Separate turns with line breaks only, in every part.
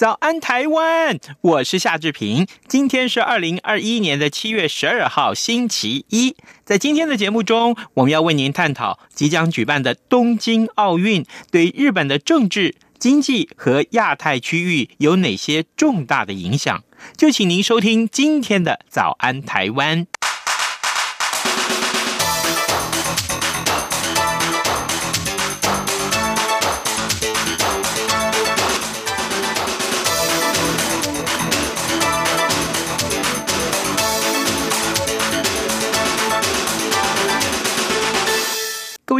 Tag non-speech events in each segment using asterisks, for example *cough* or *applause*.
早安，台湾！我是夏志平。今天是二零二一年的七月十二号，星期一。在今天的节目中，我们要为您探讨即将举办的东京奥运对日本的政治、经济和亚太区域有哪些重大的影响。就请您收听今天的早安，台湾。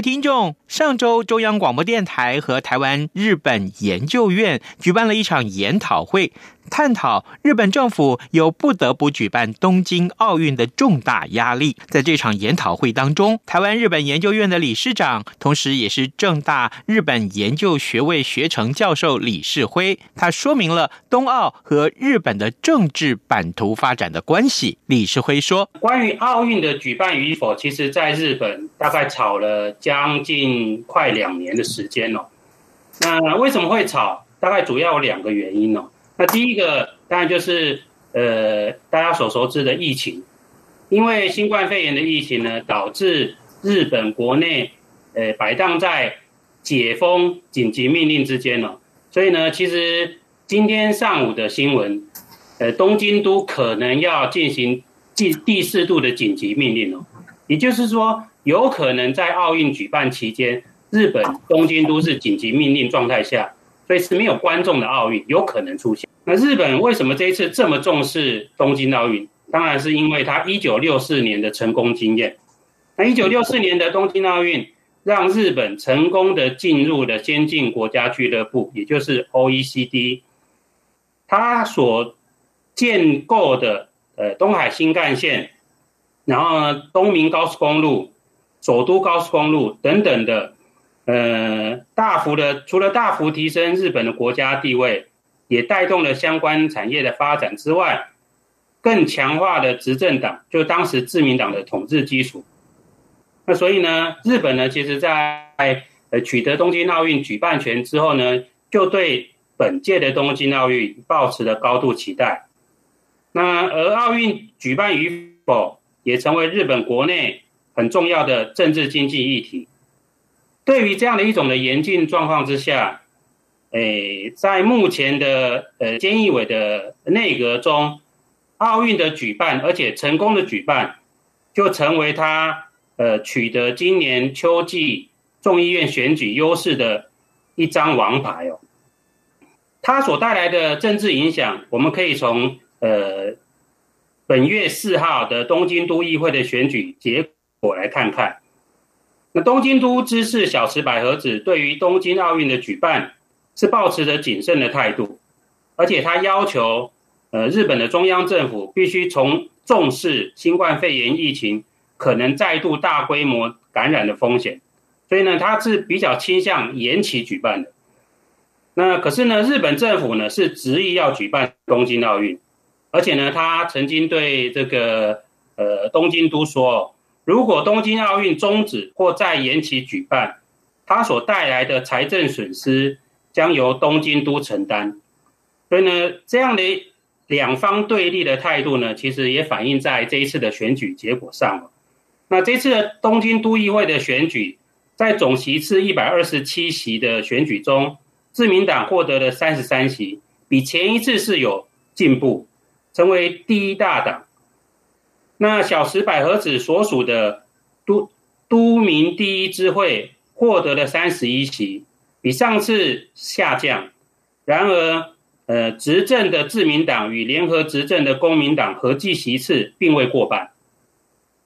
听众，上周中央广播电台和台湾日本研究院举办了一场研讨会。探讨日本政府有不得不举办东京奥运的重大压力。在这场研讨会当中，台湾日本研究院的理事长，同时也是政大日本研究学位学程教授李世辉，他说明了东奥和日本的政治版图发展的关系。李世辉说：“
关于奥运的举办与否，其实在日本大概吵了将近快两年的时间哦。那为什么会吵？大概主要有两个原因哦。”那第一个当然就是呃，大家所熟知的疫情，因为新冠肺炎的疫情呢，导致日本国内呃摆荡在解封紧急命令之间了。所以呢，其实今天上午的新闻，呃，东京都可能要进行第第四度的紧急命令哦，也就是说，有可能在奥运举办期间，日本东京都是紧急命令状态下。所以是没有观众的奥运有可能出现。那日本为什么这一次这么重视东京奥运？当然是因为他一九六四年的成功经验。那一九六四年的东京奥运让日本成功的进入了先进国家俱乐部，也就是 OECD。他所建构的呃东海新干线，然后呢东明高速公路、首都高速公路等等的。呃，大幅的，除了大幅提升日本的国家地位，也带动了相关产业的发展之外，更强化了执政党，就当时自民党的统治基础。那所以呢，日本呢，其实在呃取得东京奥运举办权之后呢，就对本届的东京奥运抱持了高度期待。那而奥运举办与否，也成为日本国内很重要的政治经济议题。对于这样的一种的严峻状况之下，诶，在目前的呃菅义伟的内阁中，奥运的举办，而且成功的举办，就成为他呃取得今年秋季众议院选举优势的一张王牌哦。他所带来的政治影响，我们可以从呃本月四号的东京都议会的选举结我来看看。那东京都知事小池百合子对于东京奥运的举办是抱持着谨慎的态度，而且他要求，呃，日本的中央政府必须从重视新冠肺炎疫情可能再度大规模感染的风险，所以呢，他是比较倾向延期举办的。那可是呢，日本政府呢是执意要举办东京奥运，而且呢，他曾经对这个呃东京都说。如果东京奥运终止或再延期举办，它所带来的财政损失将由东京都承担。所以呢，这样的两方对立的态度呢，其实也反映在这一次的选举结果上了。那这次的东京都议会的选举，在总席次一百二十七席的选举中，自民党获得了三十三席，比前一次是有进步，成为第一大党。那小池百合子所属的都都民第一支会获得了三十一席，比上次下降。然而，呃，执政的自民党与联合执政的公民党合计席次并未过半。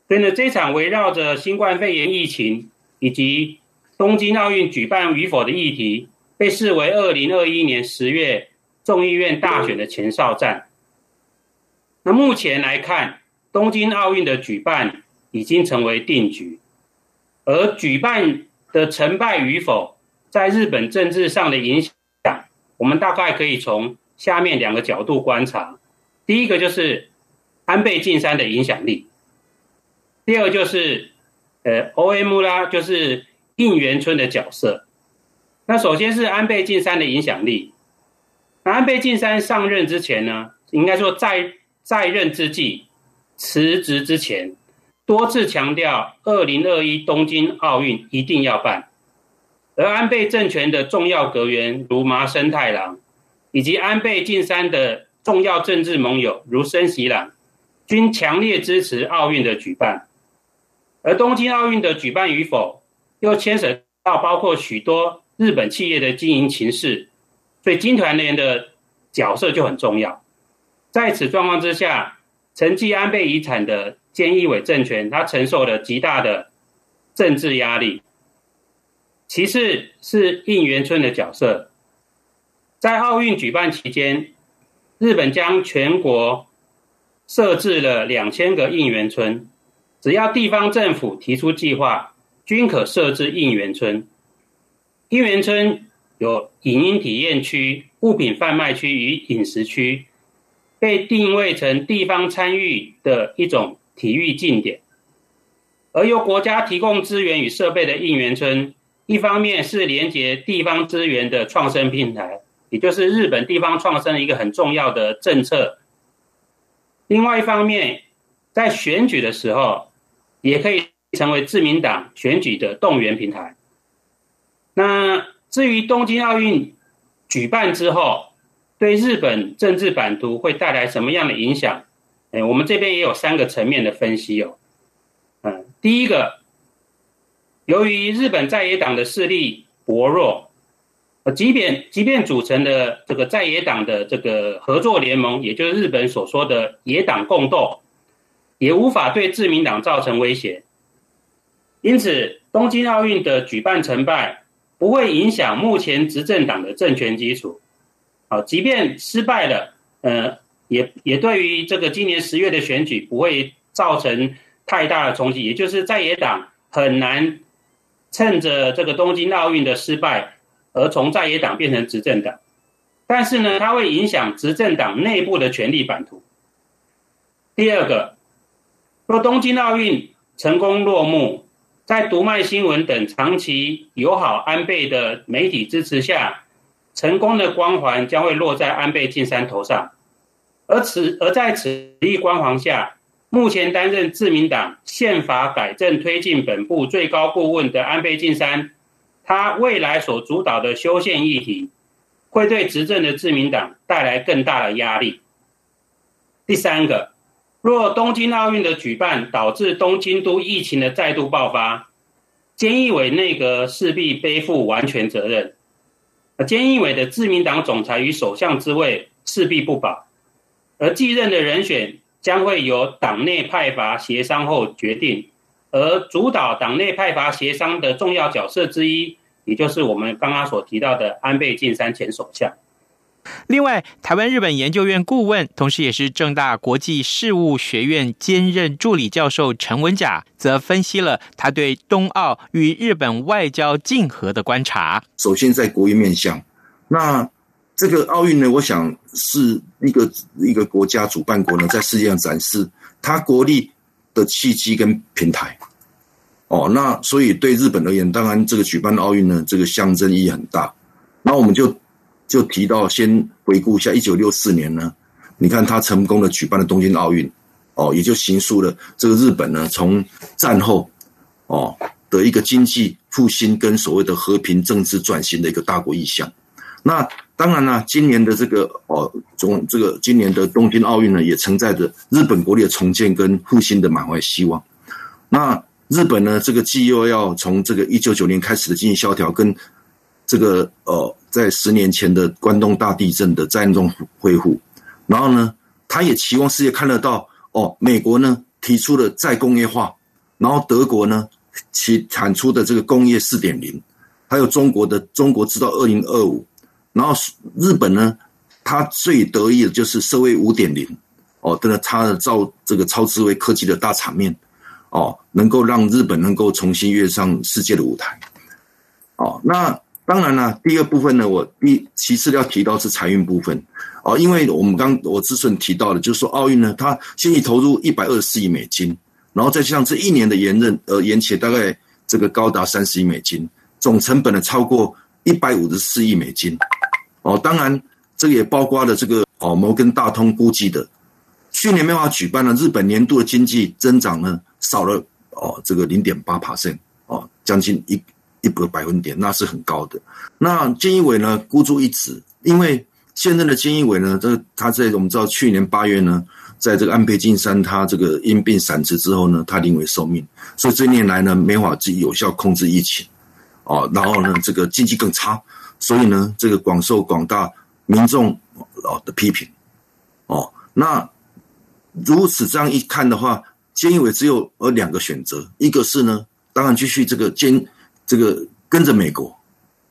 所以呢，这场围绕着新冠肺炎疫情以及东京奥运举办与否的议题，被视为二零二一年十月众议院大选的前哨战。那目前来看，东京奥运的举办已经成为定局，而举办的成败与否，在日本政治上的影响，我们大概可以从下面两个角度观察。第一个就是安倍晋三的影响力。第二就是，呃，O.M. 啦，就是应援村的角色。那首先是安倍晋三的影响力。那安倍晋三上任之前呢，应该说在在任之际，辞职之前，多次强调二零二一东京奥运一定要办。而安倍政权的重要阁员如麻生太郎，以及安倍晋三的重要政治盟友如森喜朗，均强烈支持奥运的举办。而东京奥运的举办与否，又牵涉到包括许多日本企业的经营情势，所以经团联的角色就很重要。在此状况之下，承继安倍遗产的菅义伟政权，他承受了极大的政治压力。其次是应援村的角色，在奥运举办期间，日本将全国设置了两千个应援村。只要地方政府提出计划，均可设置应援村。应援村有影音体验区、物品贩卖区与饮食区，被定位成地方参与的一种体育竞点。而由国家提供资源与设备的应援村，一方面是连接地方资源的创生平台，也就是日本地方创生的一个很重要的政策。另外一方面，在选举的时候，也可以成为自民党选举的动员平台。那至于东京奥运举办之后，对日本政治版图会带来什么样的影响？哎，我们这边也有三个层面的分析哦。嗯，第一个，由于日本在野党的势力薄弱，呃即便即便组成的这个在野党的这个合作联盟，也就是日本所说的野党共斗。也无法对自民党造成威胁，因此东京奥运的举办成败不会影响目前执政党的政权基础。即便失败了，呃，也也对于这个今年十月的选举不会造成太大的冲击。也就是在野党很难趁着这个东京奥运的失败而从在野党变成执政党，但是呢，它会影响执政党内部的权力版图。第二个。若东京奥运成功落幕，在读卖新闻等长期友好安倍的媒体支持下，成功的光环将会落在安倍晋三头上。而此而在此一光环下，目前担任自民党宪法改正推进本部最高顾问的安倍晋三，他未来所主导的修宪议题，会对执政的自民党带来更大的压力。第三个。若东京奥运的举办导致东京都疫情的再度爆发，菅义伟内阁势必背负完全责任。而菅义伟的自民党总裁与首相之位势必不保，而继任的人选将会由党内派阀协商后决定。而主导党内派阀协商的重要角色之一，也就是我们刚刚所提到的安倍晋三前首相。
另外，台湾日本研究院顾问，同时也是正大国际事务学院兼任助理教授陈文甲，则分析了他对东奥与日本外交竞合的观察。
首先，在国运面向，那这个奥运呢，我想是一个一个国家主办国呢，在世界上展示他国力的契机跟平台。哦，那所以对日本而言，当然这个举办奥运呢，这个象征意义很大。那我们就。就提到，先回顾一下一九六四年呢，你看他成功的举办了东京奥运，哦，也就形塑了这个日本呢，从战后哦的一个经济复兴跟所谓的和平政治转型的一个大国意向。那当然了，今年的这个哦，从这个今年的东京奥运呢，也承载着日本国力的重建跟复兴的满怀希望。那日本呢，这个既又要从这个一九九年开始的经济萧条跟这个呃，在十年前的关东大地震的灾难中恢复，然后呢，他也期望世界看得到哦，美国呢提出了再工业化，然后德国呢，其产出的这个工业四点零，还有中国的中国制造二零二五，然后日本呢，他最得意的就是社会五点零，哦，真的他的造这个超智慧科技的大场面，哦，能够让日本能够重新跃上世界的舞台，哦，那。当然了，第二部分呢，我第其次要提到是财运部分哦，因为我们刚我之前提到的，就是说奥运呢，它先已投入一百二十四亿美金，然后再加上这一年的延任呃延期，大概这个高达三十亿美金，总成本呢超过一百五十四亿美金哦。当然，这个也包括了这个哦摩根大通估计的，去年没法举办了，日本年度的经济增长呢少了哦这个零点八 percent 哦，将近一。一个百分点，那是很高的。那菅义伟呢，孤注一掷，因为现任的菅义伟呢，这他在我们知道去年八月呢，在这个安倍晋三他这个因病闪辞之后呢，他临危受命，所以这一年来呢，没法自己有效控制疫情，哦，然后呢，*laughs* 这个经济更差，所以呢，这个广受广大民众哦的批评，哦，那如此这样一看的话，菅义伟只有呃两个选择，一个是呢，当然继续这个坚。这个跟着美国，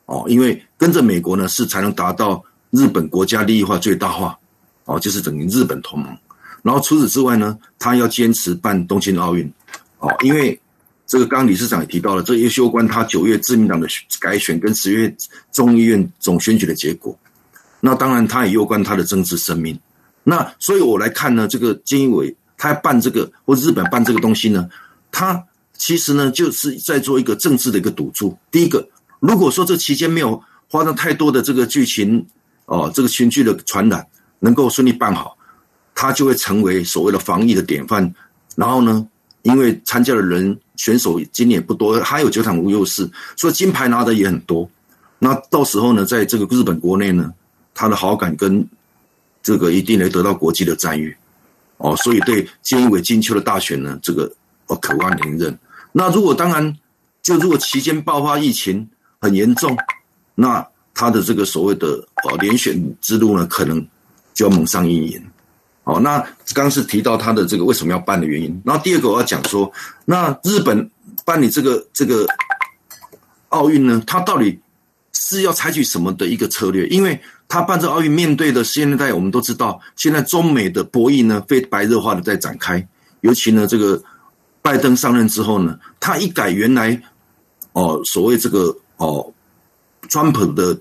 哦，因为跟着美国呢，是才能达到日本国家利益化最大化，哦，就是等于日本同盟。然后除此之外呢，他要坚持办东京奥运，哦，因为这个刚刚理事长也提到了，这也攸关他九月自民党的改选跟十月众议院总选举的结果。那当然，他也攸关他的政治生命。那所以我来看呢，这个菅义伟他要办这个，或日本办这个东西呢，他。其实呢，就是在做一个政治的一个赌注。第一个，如果说这期间没有发生太多的这个剧情，哦，这个群聚的传染能够顺利办好，他就会成为所谓的防疫的典范。然后呢，因为参加的人选手今年不多，还有九场无优势，所以金牌拿的也很多。那到时候呢，在这个日本国内呢，他的好感跟这个一定能得到国际的赞誉。哦，所以对菅义伟金秋的大选呢，这个我渴望连任。那如果当然，就如果期间爆发疫情很严重，那他的这个所谓的呃连选之路呢，可能就要蒙上阴影。哦，那刚是提到他的这个为什么要办的原因。然后第二个我要讲说，那日本办理这个这个奥运呢，他到底是要采取什么的一个策略？因为他办这奥运面对的现在我们都知道，现在中美的博弈呢，非白热化的在展开，尤其呢这个。拜登上任之后呢，他一改原来哦所谓这个哦，川普的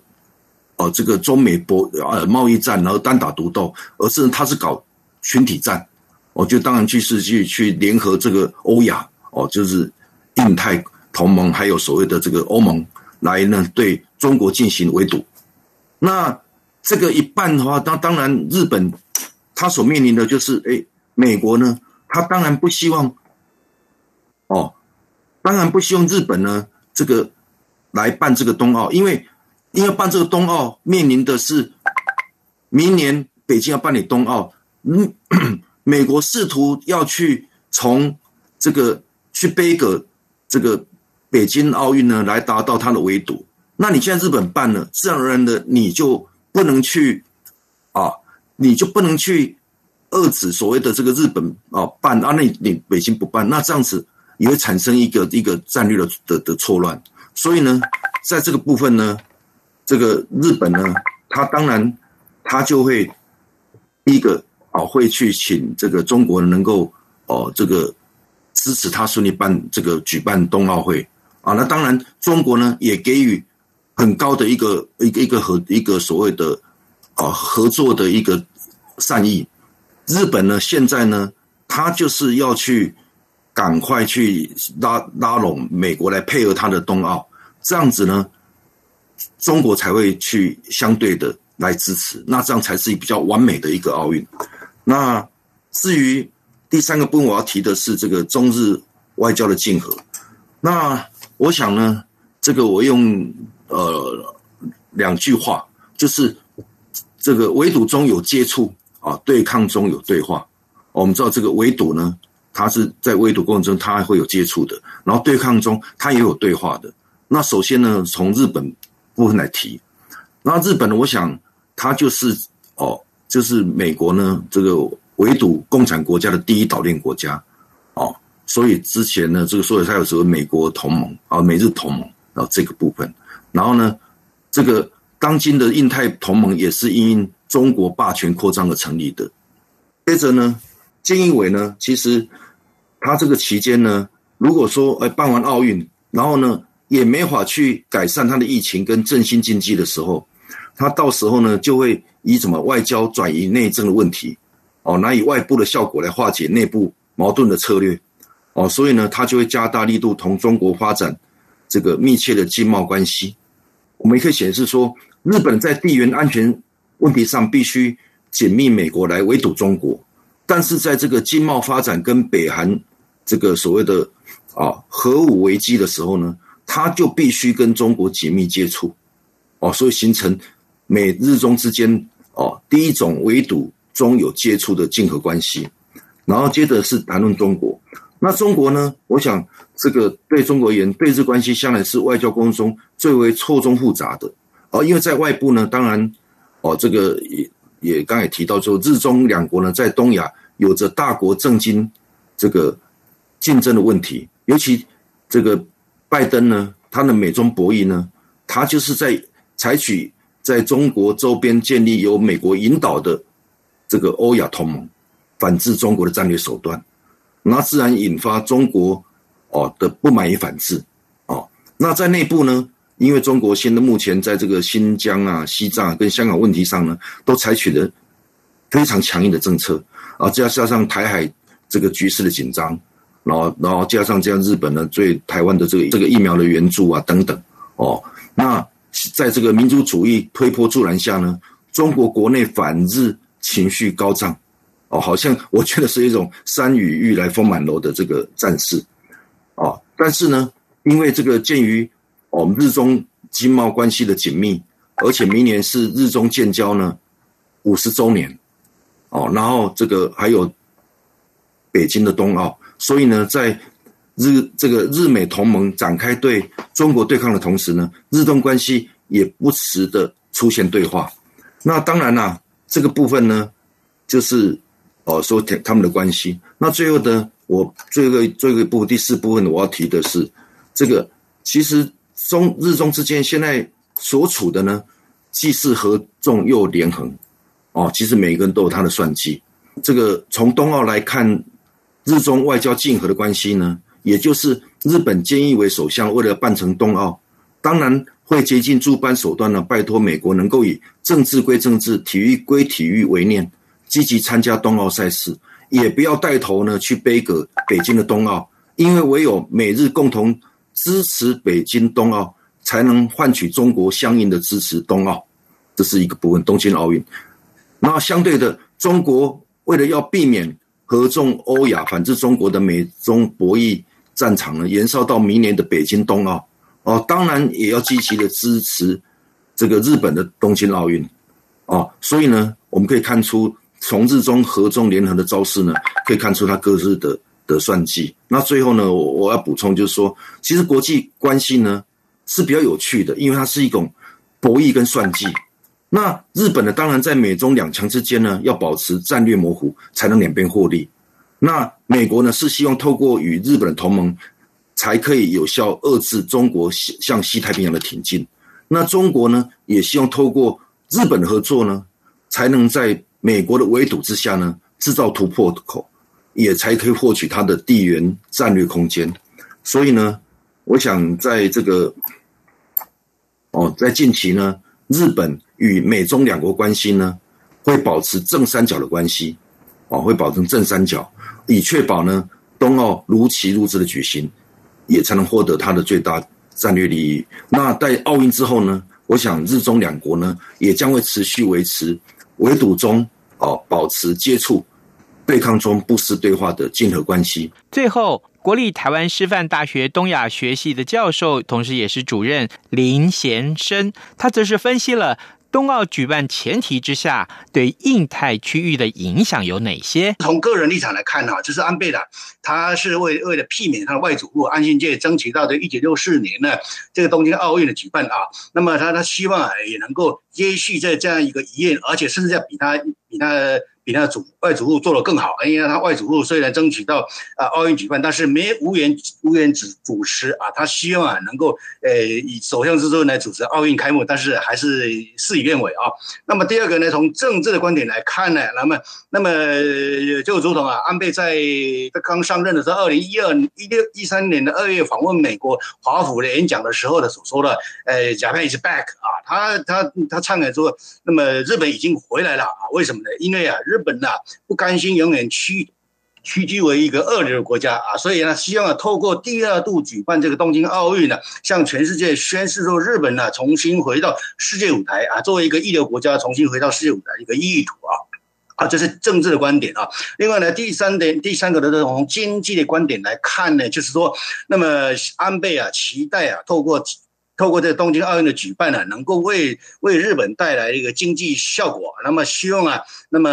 哦这个中美博呃贸易战，然后单打独斗，而是他是搞群体战，我就当然去是去去联合这个欧亚哦，就是印太同盟，还有所谓的这个欧盟来呢对中国进行围堵。那这个一办的话，那当然日本他所面临的就是诶，美国呢，他当然不希望。哦，当然不希望日本呢，这个来办这个冬奥，因为因为办这个冬奥面临的是明年北京要办理冬奥，嗯，*clears throat* 美国试图要去从这个去背个这个北京奥运呢，来达到它的围堵。那你现在日本办了，自然而然的你就不能去啊，你就不能去遏制所谓的这个日本啊办啊，那你，你北京不办，那这样子。也会产生一个一个战略的的的错乱，所以呢，在这个部分呢，这个日本呢，他当然他就会第一个哦，会去请这个中国能够哦这个支持他顺利办这个举办冬奥会啊，那当然中国呢也给予很高的一个一个一个合一个所谓的啊合作的一个善意，日本呢现在呢，他就是要去。赶快去拉拉拢美国来配合他的冬奥，这样子呢，中国才会去相对的来支持，那这样才是比较完美的一个奥运。那至于第三个部分，我要提的是这个中日外交的竞合。那我想呢，这个我用呃两句话，就是这个围堵中有接触啊，对抗中有对话。我们知道这个围堵呢。他是在围堵过程中，他还会有接触的，然后对抗中，他也有对话的。那首先呢，从日本部分来提，那日本，我想他就是哦，就是美国呢这个围堵共产国家的第一岛链国家哦所以之前呢，这个所以才有所谓美国同盟啊，美日同盟啊这个部分。然后呢，这个当今的印太同盟也是因中国霸权扩张而成立的。接着呢，菅义伟呢，其实他这个期间呢，如果说哎办完奥运，然后呢也没法去改善他的疫情跟振兴经济的时候，他到时候呢就会以什么外交转移内政的问题，哦，拿以外部的效果来化解内部矛盾的策略，哦，所以呢他就会加大力度同中国发展这个密切的经贸关系。我们也可以显示说，日本在地缘安全问题上必须。紧密美国来围堵中国，但是在这个经贸发展跟北韩这个所谓的啊核武危机的时候呢，他就必须跟中国紧密接触，哦，所以形成美日中之间哦第一种围堵中有接触的竞合关系，然后接着是谈论中国，那中国呢，我想这个对中国而言，对日关系向来是外交沟通中最为错综复杂的，哦，因为在外部呢，当然哦这个也。也刚才提到说，日中两国呢，在东亚有着大国政经这个竞争的问题，尤其这个拜登呢，他的美中博弈呢，他就是在采取在中国周边建立由美国引导的这个欧亚同盟，反制中国的战略手段，那自然引发中国哦的不满与反制哦，那在内部呢？因为中国现在目前在这个新疆啊、西藏啊跟香港问题上呢，都采取了非常强硬的政策啊，再加上台海这个局势的紧张，然后然后加上这样日本呢对台湾的这个这个疫苗的援助啊等等。哦，那在这个民族主义推波助澜下呢，中国国内反日情绪高涨。哦，好像 *laughs* 我觉得是一种山雨欲来风满楼的这个战事。哦，但是呢，因为这个鉴于我们日中经贸关系的紧密，而且明年是日中建交呢五十周年，哦，然后这个还有北京的冬奥，所以呢，在日这个日美同盟展开对中国对抗的同时呢，日中关系也不时的出现对话。那当然啦，这个部分呢，就是哦说他们的关系。那最后呢，我最后最后一部第四部分我要提的是这个，其实。中日中之间现在所处的呢，既是合纵又连横，哦，其实每一个人都有他的算计。这个从冬奥来看，日中外交竞合的关系呢，也就是日本菅义伟首相为了办成冬奥，当然会竭尽诸般手段呢，拜托美国能够以政治归政治、体育归体育为念，积极参加冬奥赛事，也不要带头呢去杯葛北京的冬奥，因为唯有美日共同。支持北京冬奥，才能换取中国相应的支持冬奥，这是一个部分。东京奥运，那相对的，中国为了要避免合纵欧亚反制中国的美中博弈战场呢，延烧到明年的北京冬奥，哦，当然也要积极的支持这个日本的东京奥运，哦，所以呢，我们可以看出从日中合纵联合的招式呢，可以看出他各自的。的算计，那最后呢，我我要补充就是说，其实国际关系呢是比较有趣的，因为它是一种博弈跟算计。那日本呢，当然在美中两强之间呢，要保持战略模糊，才能两边获利。那美国呢，是希望透过与日本的同盟，才可以有效遏制中国向西太平洋的挺进。那中国呢，也希望透过日本的合作呢，才能在美国的围堵之下呢，制造突破口。也才可以获取它的地缘战略空间，所以呢，我想在这个哦，在近期呢，日本与美中两国关系呢，会保持正三角的关系，哦，会保证正三角，以确保呢，冬奥如期如质的举行，也才能获得它的最大战略利益。那在奥运之后呢，我想日中两国呢，也将会持续维持围堵中哦，保持接触。对抗中不失对话的竞合关系。
最后，国立台湾师范大学东亚学系的教授，同时也是主任林贤生，他则是分析了冬奥举办前提之下对印太区域的影响有哪些。
从个人立场来看呢，就是安倍的，他是为为了避免他的外祖父安信介争取到的一九六四年呢这个东京奥运的举办啊，那么他他希望也能够接续在这样一个遗愿，而且甚至要比他比他。比那主外祖父做得更好，因为他外祖父虽然争取到啊奥运举办，但是没无缘无缘主主持啊，他希望啊能够呃以首相之尊来主持奥运开幕，但是还是事与愿违啊。那么第二个呢，从政治的观点来看呢，那么那么就如同啊安倍在刚上任的时候，二零一二一六一三年的二月访问美国华府的演讲的时候的所说的，呃，Japan is back 啊，他他他唱来说，那么日本已经回来了啊，为什么呢？因为啊日本呐、啊、不甘心永远屈屈居为一个二流的国家啊，所以呢希望啊透过第二度举办这个东京奥运呢，向全世界宣示说日本呢重新回到世界舞台啊，作为一个一流国家重新回到世界舞台一个意图啊啊，这是政治的观点啊。另外呢，第三点第三个的从经济的观点来看呢，就是说，那么安倍啊期待啊透过。透过这东京奥运的举办呢，能够为为日本带来一个经济效果。那么希望啊，那么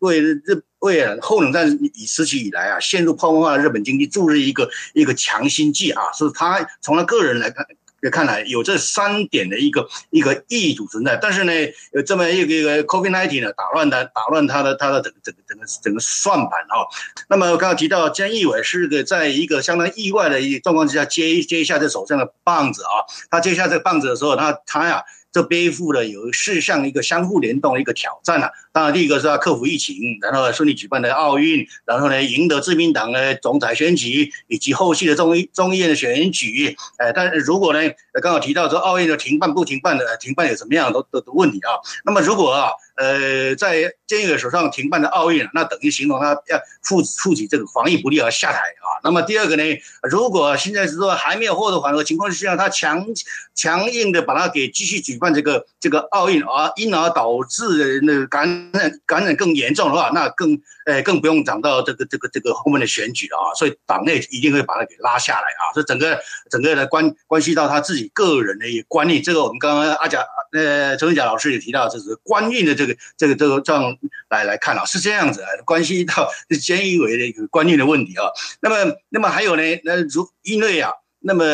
为日为啊后冷战以时期以来啊，陷入泡沫化的日本经济注入一个一个强心剂啊。是他从他个人来看。看来有这三点的一个一个意图存在，但是呢，有这么一个一个 COVID-19 呢，打乱他打乱他的他的整整个整个整个算盘啊。那么刚刚提到菅义伟是个在一个相当意外的一个状况之下接接下这手上的棒子啊，他接下这棒子的时候，他他呀。这背负了有四项一个相互联动的一个挑战啊。当然，第一个是要克服疫情，然后顺利举办的奥运，然后呢赢得自民党的总裁选举以及后续的众议众议院的选举。哎，但是如果呢，刚好提到说奥运的停办不停办的停办有什么样的的的问题啊？那么如果啊。呃，在菅义伟手上停办的奥运，那等于形容他要负负起这个防疫不力而下台啊。那么第二个呢，如果现在是说还没有获得缓和情况之下，他强强硬的把它给继续举办这个这个奥运啊，因而导致那个感染感染更严重的话，那更呃更不用讲到这个这个这个后面的选举啊。所以党内一定会把它给拉下来啊。所以整个整个的关关系到他自己个人的一个观念。这个我们刚刚阿甲呃陈文甲老师也提到，就是官运的这个。这个这个这样来来看啊，是这样子啊，关系到菅义伟的一个观念的问题啊。那么，那么还有呢？那如因为啊，那么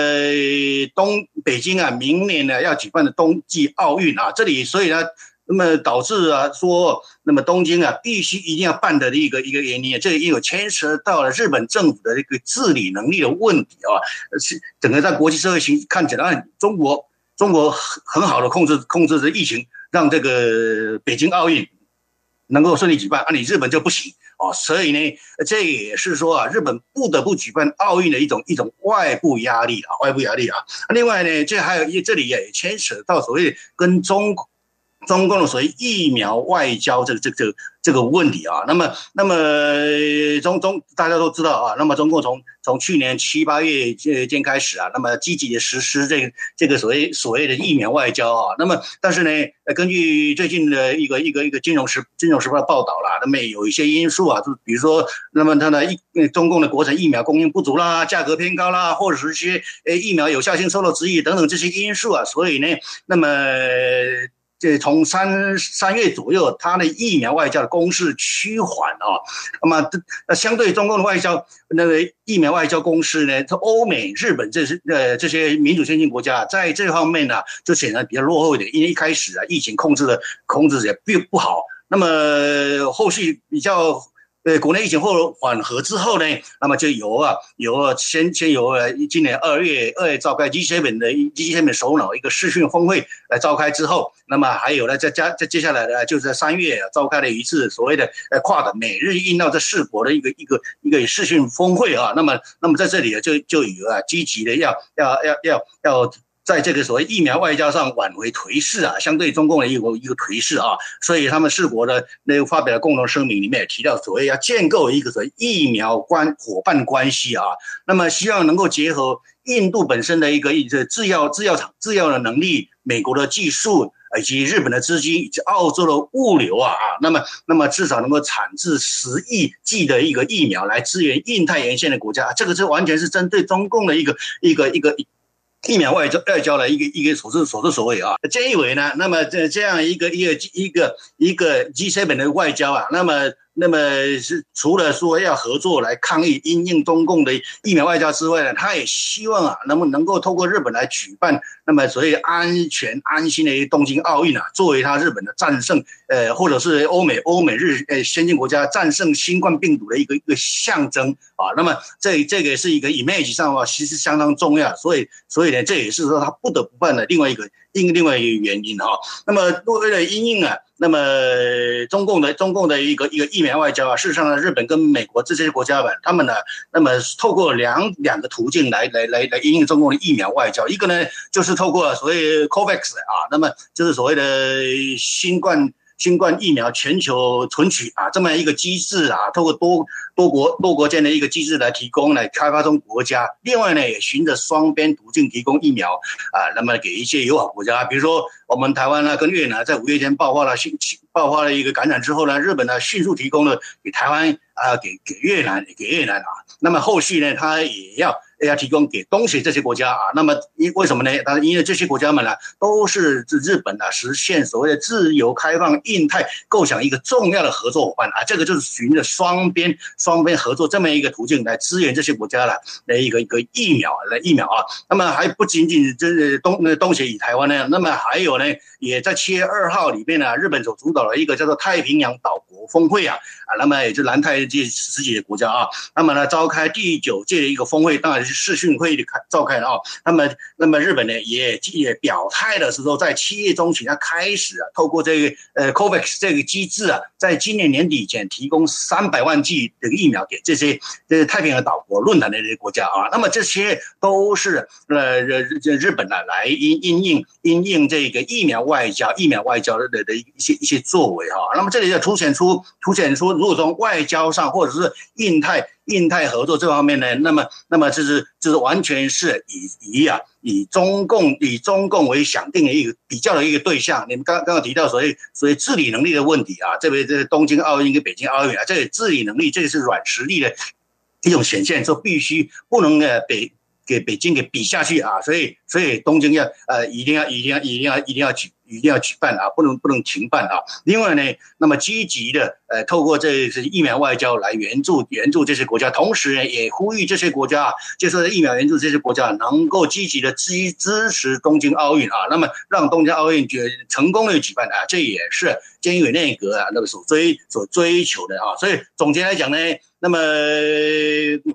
东北京啊，明年呢要举办的冬季奥运啊，这里所以呢，那么导致啊说，那么东京啊必须一定要办的一个一个原因，这也有牵涉到了日本政府的一个治理能力的问题啊。是整个在国际社会形看起来，中国中国很很好的控制控制着疫情。让这个北京奥运能够顺利举办，啊，你日本就不行哦，所以呢，这也是说啊，日本不得不举办奥运的一种一种外部压力啊，外部压力啊。另外呢，这还有一这里也牵扯到所谓跟中中共的所谓疫苗外交这个这个这个。这个问题啊，那么，那么中中大家都知道啊，那么中共从从去年七八月呃间开始啊，那么积极的实施这个这个所谓所谓的疫苗外交啊，那么但是呢，根据最近的一个一个一个金融时金融时报报道啦，那么有一些因素啊，就比如说，那么它的疫中共的国产疫苗供应不足啦，价格偏高啦，或者是些诶疫苗有效性受到质疑等等这些因素啊，所以呢，那么。这从三三月左右，它的疫苗外交的攻势趋缓啊。那么，那相对中共的外交，那个疫苗外交攻势呢，它欧美、日本这些呃这些民主先进国家，在这方面呢，就显得比较落后一点。因为一开始啊，疫情控制的控制也并不好。那么后续比较。呃，国内疫情后缓和之后呢，那么就由啊由啊先先由呃今年二月二月召开 G7 的 G7 首脑一个视讯峰会来召开之后，那么还有呢再加再接下来呢，就是在三月召开了一次所谓的呃跨的美日印澳这四国的一个一个一个视讯峰会啊，那么那么在这里啊就就有啊积极的要要要要。要在这个所谓疫苗外交上挽回颓势啊，相对中共的一个一个颓势啊，所以他们四国的那个发表的共同声明里面也提到，所谓要建构一个所谓疫苗关伙伴关系啊，那么希望能够结合印度本身的一个一个制药制药厂制药的能力，美国的技术以及日本的资金以及澳洲的物流啊啊，那么那么至少能够产制十亿剂的一个疫苗来支援印太沿线的国家，这个是完全是针对中共的一个一个一个。一个疫苗外交外交的一个一个所作所作所为啊，这一回呢，那么这这样一个一个一个一个 G7 的外交啊，那么那么是除了说要合作来抗议因应中共的疫苗外交之外呢，他也希望啊，能不能够透过日本来举办那么所谓安全安心的一个东京奥运啊，作为他日本的战胜，呃，或者是欧美欧美日呃先进国家战胜新冠病毒的一个一个象征啊。那么这这个是一个 image 上的话，其实相当重要，所以所以呢，这也是说他不得不办的另外一个另另外一个原因哈。那么为了因应啊。那么中共的中共的一个一个疫苗外交啊，事实上呢，日本跟美国这些国家吧，他们呢，那么透过两两个途径来来来来因应中共的疫苗外交，一个呢就是透过所谓 COVAX 啊，那么就是所谓的新冠。新冠疫苗全球存取啊，这么一个机制啊，透过多多国多国间的一个机制来提供来开发中国家。另外呢，也循着双边途径提供疫苗啊，那么给一些友好国家，比如说我们台湾啊，跟越南在五月间爆发了新爆发了一个感染之后呢，日本呢迅速提供了给台湾啊，给给越南给越南啊，那么后续呢，他也要。要提供给东协这些国家啊，那么因为什么呢？当然，因为这些国家们呢，都是日本呢实现所谓的自由开放印太构想一个重要的合作伙伴啊，这个就是循着双边双边合作这么一个途径来支援这些国家了的一个一个疫苗来疫苗啊。那么还不仅仅这东东协与台湾呢，那么还有呢，也在七月二号里面呢，日本所主导的一个叫做太平洋岛国峰会啊啊，那么也就南太这十几个国家啊，那么呢召开第九届的一个峰会，当然是。视讯会议的开召开了啊，那么那么日本呢也也表态的是说，在七月中旬要开始啊，透过这个呃 COVAX 这个机制啊，在今年年底前提供三百万剂的疫苗给这些这些太平洋岛国论坛的这些国家啊，那么这些都是呃日日本呢来因因应因应这个疫苗外交疫苗外交的的一些一些作为哈，那么这里要凸显出凸显出，如果从外交上或者是印太。印太合作这方面呢，那么，那么就是就是完全是以以啊以中共以中共为想定的一个比较的一个对象。你们刚刚刚提到所谓所谓治理能力的问题啊，这边这东京奥运跟北京奥运啊，这个治理能力这个是软实力的一种显现，说必须不能呃北给北京给比下去啊，所以所以东京要呃一定要一定要一定要一定要举。一定要举办啊，不能不能停办啊。另外呢，那么积极的呃，透过这是疫苗外交来援助援助这些国家，同时呢，也呼吁这些国家，就说疫苗援助这些国家能够积极的支支持东京奥运啊，那么让东京奥运举成功的举办啊，这也是菅义伟内阁啊那个所追所追求的啊。所以总结来讲呢，那么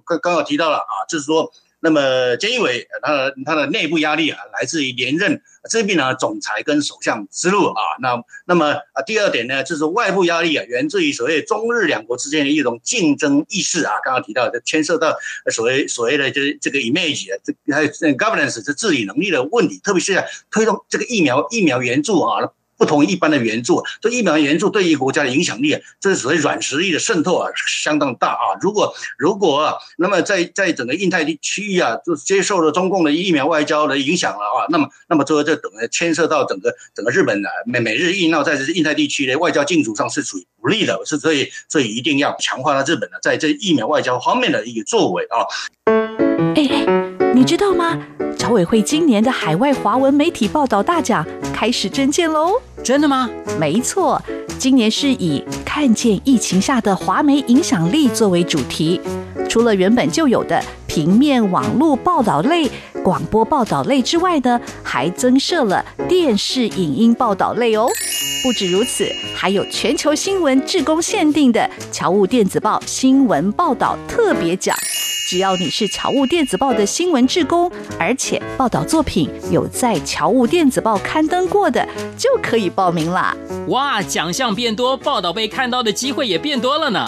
刚刚好提到了啊，就是说。那么，菅义伟他的他的内部压力啊，来自于连任这边呢总裁跟首相之路啊。那那么啊，第二点呢，就是外部压力啊，源自于所谓中日两国之间的一种竞争意识啊。刚刚提到的，牵涉到所谓所谓的就是这个 image 啊，这还有 governance 这治理能力的问题，特别是推动这个疫苗疫苗援助啊。不同一般的援助，这疫苗援助对于国家的影响力，这是所谓软实力的渗透啊，相当大啊。如果如果啊，那么在在整个印太地区域啊，就接受了中共的疫苗外交的影响了啊，那么那么这这等于牵涉到整个整个日本的美美日印澳在这印太地区的外交竞逐上是属于不利的，是所以所以一定要强化了日本的在这疫苗外交方面的一个作为啊。
哎哎，你知道吗？侨委会今年的海外华文媒体报道大奖开始征件喽！
真的吗？
没错，今年是以看见疫情下的华媒影响力作为主题。除了原本就有的平面、网络报道类、广播报道类之外呢，还增设了电视影音报道类哦。不止如此，还有全球新闻志工限定的侨务电子报新闻报道特别奖。只要你是侨务电子报的新闻志工，而且报道作品有在侨务电子报刊登过的，就可以报名啦。
哇，奖项变多，报道被看到的机会也变多了呢。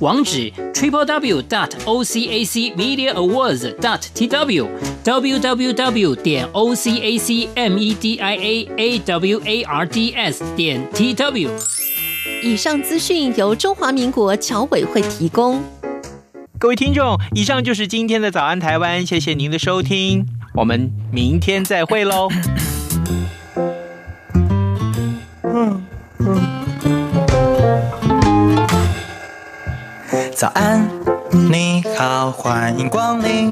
网址 triple w dot o c a c media awards dot t w w w w 点 o c a c m e d i a a w a r d s 点 t w。
以上资讯由中华民国侨委会提供。
各位听众，以上就是今天的早安台湾，谢谢您的收听，我们明天再会喽。
早安，你好，欢迎光临。